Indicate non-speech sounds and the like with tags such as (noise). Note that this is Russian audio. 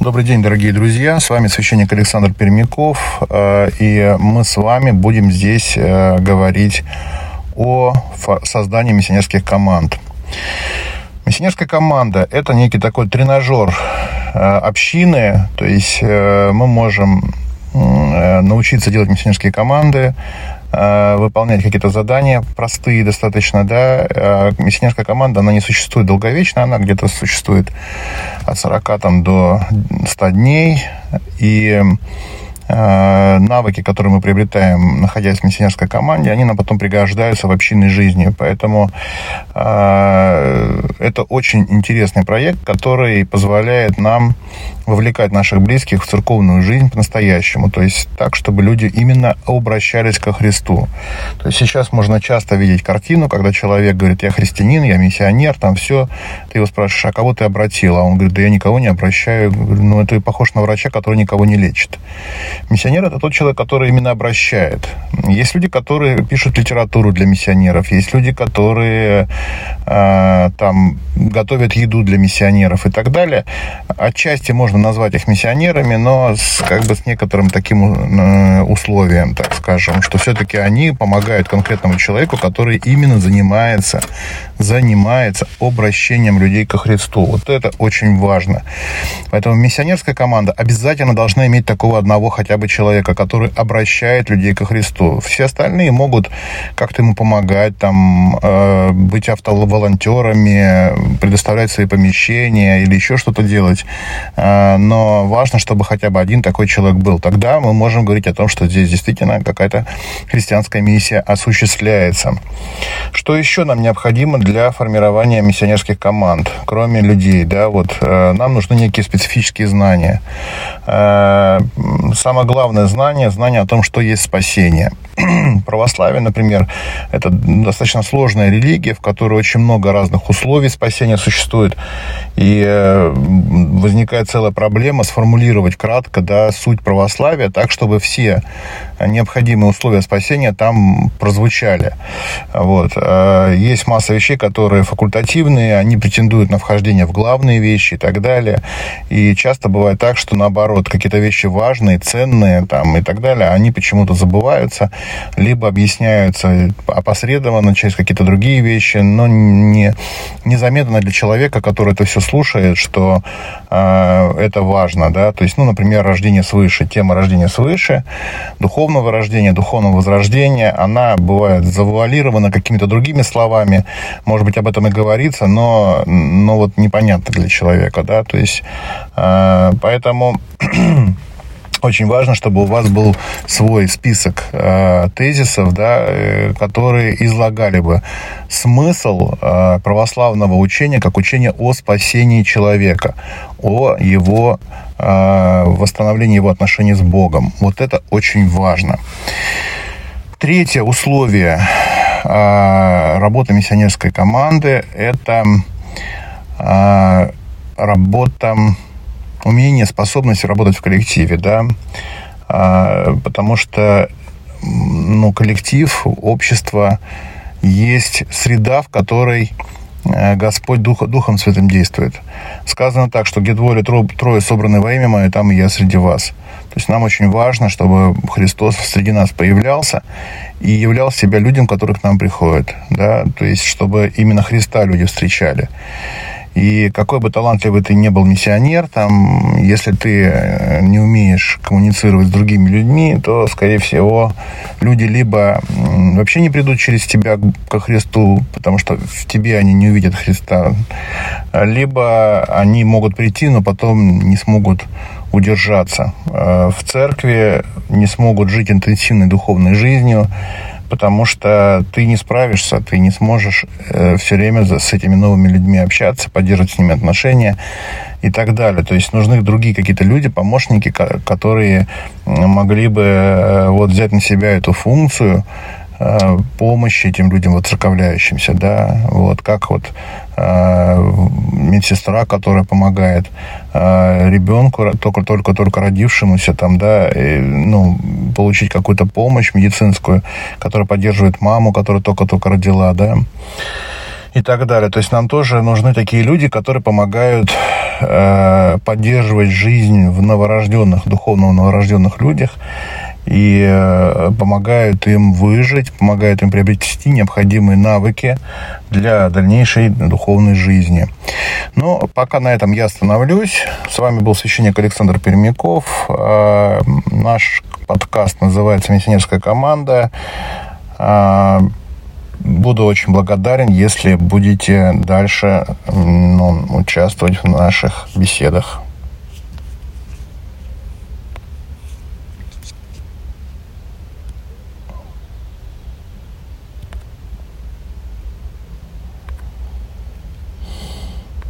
Добрый день, дорогие друзья. С вами священник Александр Пермяков. Э, и мы с вами будем здесь э, говорить о создании миссионерских команд. Миссионерская команда – это некий такой тренажер э, общины. То есть мы можем научиться делать миссионерские команды, выполнять какие-то задания простые достаточно, да. Э, миссионерская команда, она не существует долговечно, она где-то существует от 40 там, до 100 дней. И Э, навыки, которые мы приобретаем, находясь в миссионерской команде, они нам потом пригождаются в общинной жизни. Поэтому э, это очень интересный проект, который позволяет нам вовлекать наших близких в церковную жизнь по-настоящему. То есть так, чтобы люди именно обращались ко Христу. То есть сейчас можно часто видеть картину, когда человек говорит, я христианин, я миссионер, там все. Ты его спрашиваешь, а кого ты обратил? А он говорит, да я никого не обращаю. Ну, это похож на врача, который никого не лечит. Миссионер – это тот человек, который именно обращает. Есть люди, которые пишут литературу для миссионеров, есть люди, которые э, там готовят еду для миссионеров и так далее. Отчасти можно назвать их миссионерами, но с, как бы с некоторым таким э, условием, так скажем, что все-таки они помогают конкретному человеку, который именно занимается, занимается обращением людей ко Христу. Вот это очень важно. Поэтому миссионерская команда обязательно должна иметь такого одного хотя бы человека, который обращает людей ко Христу. Все остальные могут как-то ему помогать, там, э, быть автоволонтерами, предоставлять свои помещения или еще что-то делать. Э, но важно, чтобы хотя бы один такой человек был. Тогда мы можем говорить о том, что здесь действительно какая-то христианская миссия осуществляется. Что еще нам необходимо для формирования миссионерских команд, кроме людей? Да, вот, э, нам нужны некие специфические знания. Э, самое главное знание, знание о том, что есть спасение. (clears throat) Православие, например, это достаточно сложная религия, в которой очень много разных условий спасения существует. И э, возникает целая проблема сформулировать кратко да, суть православия так, чтобы все необходимые условия спасения там прозвучали. Вот. Э, есть масса вещей, которые факультативные, они претендуют на вхождение в главные вещи и так далее. И часто бывает так, что наоборот, какие-то вещи важные, ценные там, и так далее, они почему-то забываются, либо объясняются опосредованно через какие-то другие вещи, но не, незаметно для человека, который это все слушает, что э, это важно. Да? То есть, ну, например, рождение свыше, тема рождения свыше, духовного рождения, духовного возрождения, она бывает завуалирована какими-то другими словами, может быть, об этом и говорится, но, но вот непонятно для человека. Да? То есть, э, поэтому (clears throat) очень важно, чтобы у вас был свой список э, тезисов, да, э, которые излагали бы смысл э, православного учения как учение о спасении человека, о его э, восстановлении его отношений с Богом. Вот это очень важно. Третье условие э, работы миссионерской команды – это э, работа умение, способность работать в коллективе, да, а, потому что, ну, коллектив, общество есть среда, в которой Господь Дух, Духом Святым действует. Сказано так, что где двое трое собраны во имя Мое, там и я среди вас. То есть нам очень важно, чтобы Христос среди нас появлялся и являл себя людям, которые к нам приходят. Да? То есть чтобы именно Христа люди встречали. И какой бы талантливый ты не был миссионер, там, если ты э, не умеешь коммуницировать с другими людьми, то, скорее всего, люди либо вообще не придут через тебя ко Христу, потому что в тебе они не увидят Христа, либо они могут прийти, но потом не смогут удержаться э, в церкви, не смогут жить интенсивной духовной жизнью, потому что ты не справишься, ты не сможешь э, все время с этими новыми людьми общаться, поддерживать с ними отношения и так далее. То есть нужны другие какие-то люди, помощники, которые могли бы э, вот взять на себя эту функцию Э, помощи этим людям воцерковляющимся, да, вот как вот э, медсестра, которая помогает э, ребенку, только, только, только родившемуся, там, да, ну, получить какую-то помощь медицинскую, которая поддерживает маму, которая только-только родила, да. и так далее. То есть нам тоже нужны такие люди, которые помогают э, поддерживать жизнь в новорожденных, духовно новорожденных людях и э, помогают им выжить, помогают им приобрести необходимые навыки для дальнейшей духовной жизни. Но пока на этом я остановлюсь. С вами был священник Александр Пермяков. Э, наш подкаст называется «Миссионерская команда». Э, буду очень благодарен, если будете дальше ну, участвовать в наших беседах.